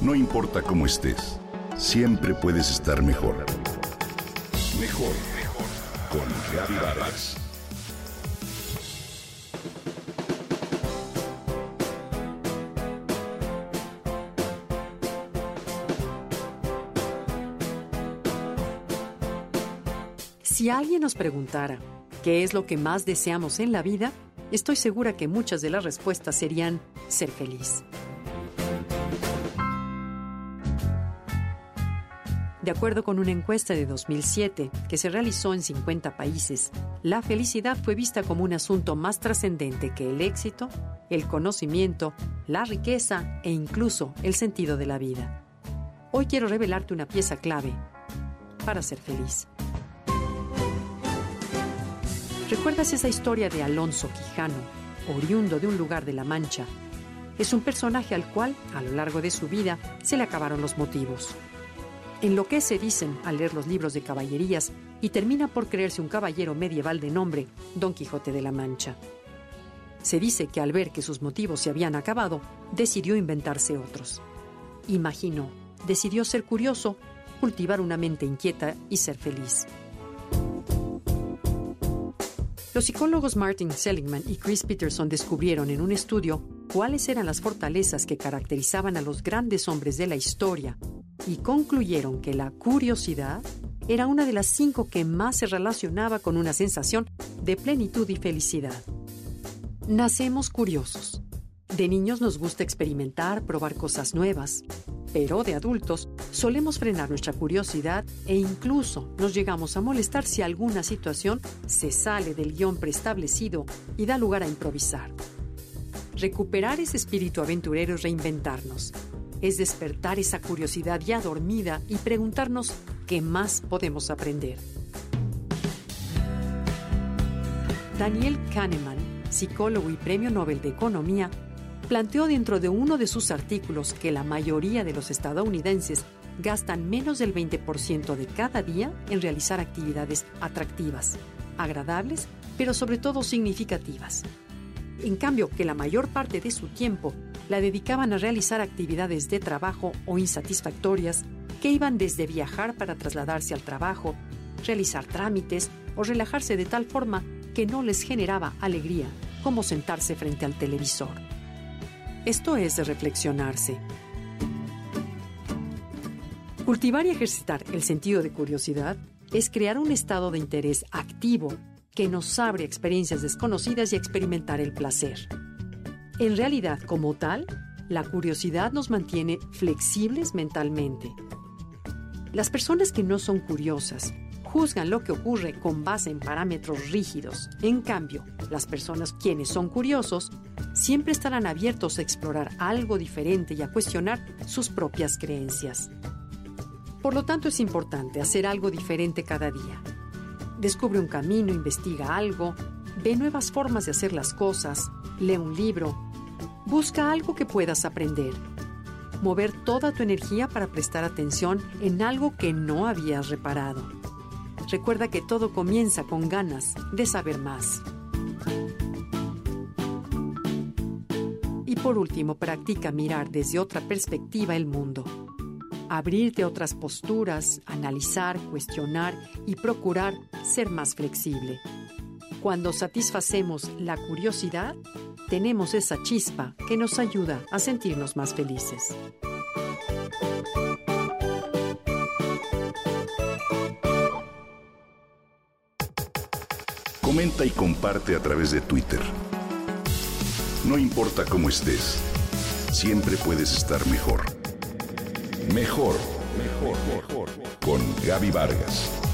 No importa cómo estés, siempre puedes estar mejor. Mejor, mejor. Con Vargas. Si alguien nos preguntara qué es lo que más deseamos en la vida, estoy segura que muchas de las respuestas serían ser feliz. De acuerdo con una encuesta de 2007 que se realizó en 50 países, la felicidad fue vista como un asunto más trascendente que el éxito, el conocimiento, la riqueza e incluso el sentido de la vida. Hoy quiero revelarte una pieza clave para ser feliz. ¿Recuerdas esa historia de Alonso Quijano, oriundo de un lugar de La Mancha? Es un personaje al cual, a lo largo de su vida, se le acabaron los motivos. En lo que se dicen al leer los libros de caballerías y termina por creerse un caballero medieval de nombre Don Quijote de la Mancha. Se dice que al ver que sus motivos se habían acabado, decidió inventarse otros. Imaginó, decidió ser curioso, cultivar una mente inquieta y ser feliz. Los psicólogos Martin Seligman y Chris Peterson descubrieron en un estudio cuáles eran las fortalezas que caracterizaban a los grandes hombres de la historia y concluyeron que la curiosidad era una de las cinco que más se relacionaba con una sensación de plenitud y felicidad. Nacemos curiosos. De niños nos gusta experimentar, probar cosas nuevas, pero de adultos solemos frenar nuestra curiosidad e incluso nos llegamos a molestar si alguna situación se sale del guion preestablecido y da lugar a improvisar. Recuperar ese espíritu aventurero es reinventarnos, es despertar esa curiosidad ya dormida y preguntarnos qué más podemos aprender. Daniel Kahneman, psicólogo y premio Nobel de Economía, planteó dentro de uno de sus artículos que la mayoría de los estadounidenses gastan menos del 20% de cada día en realizar actividades atractivas, agradables, pero sobre todo significativas. En cambio, que la mayor parte de su tiempo la dedicaban a realizar actividades de trabajo o insatisfactorias que iban desde viajar para trasladarse al trabajo, realizar trámites o relajarse de tal forma que no les generaba alegría como sentarse frente al televisor. Esto es de reflexionarse. Cultivar y ejercitar el sentido de curiosidad es crear un estado de interés activo que nos abre experiencias desconocidas y experimentar el placer. En realidad, como tal, la curiosidad nos mantiene flexibles mentalmente. Las personas que no son curiosas juzgan lo que ocurre con base en parámetros rígidos. En cambio, las personas quienes son curiosos siempre estarán abiertos a explorar algo diferente y a cuestionar sus propias creencias. Por lo tanto, es importante hacer algo diferente cada día. Descubre un camino, investiga algo, ve nuevas formas de hacer las cosas, lee un libro, busca algo que puedas aprender. Mover toda tu energía para prestar atención en algo que no habías reparado. Recuerda que todo comienza con ganas de saber más. Y por último, practica mirar desde otra perspectiva el mundo. Abrirte a otras posturas, analizar, cuestionar y procurar ser más flexible. Cuando satisfacemos la curiosidad, tenemos esa chispa que nos ayuda a sentirnos más felices. Comenta y comparte a través de Twitter. No importa cómo estés, siempre puedes estar mejor. Mejor, mejor, mejor. Con Gaby Vargas.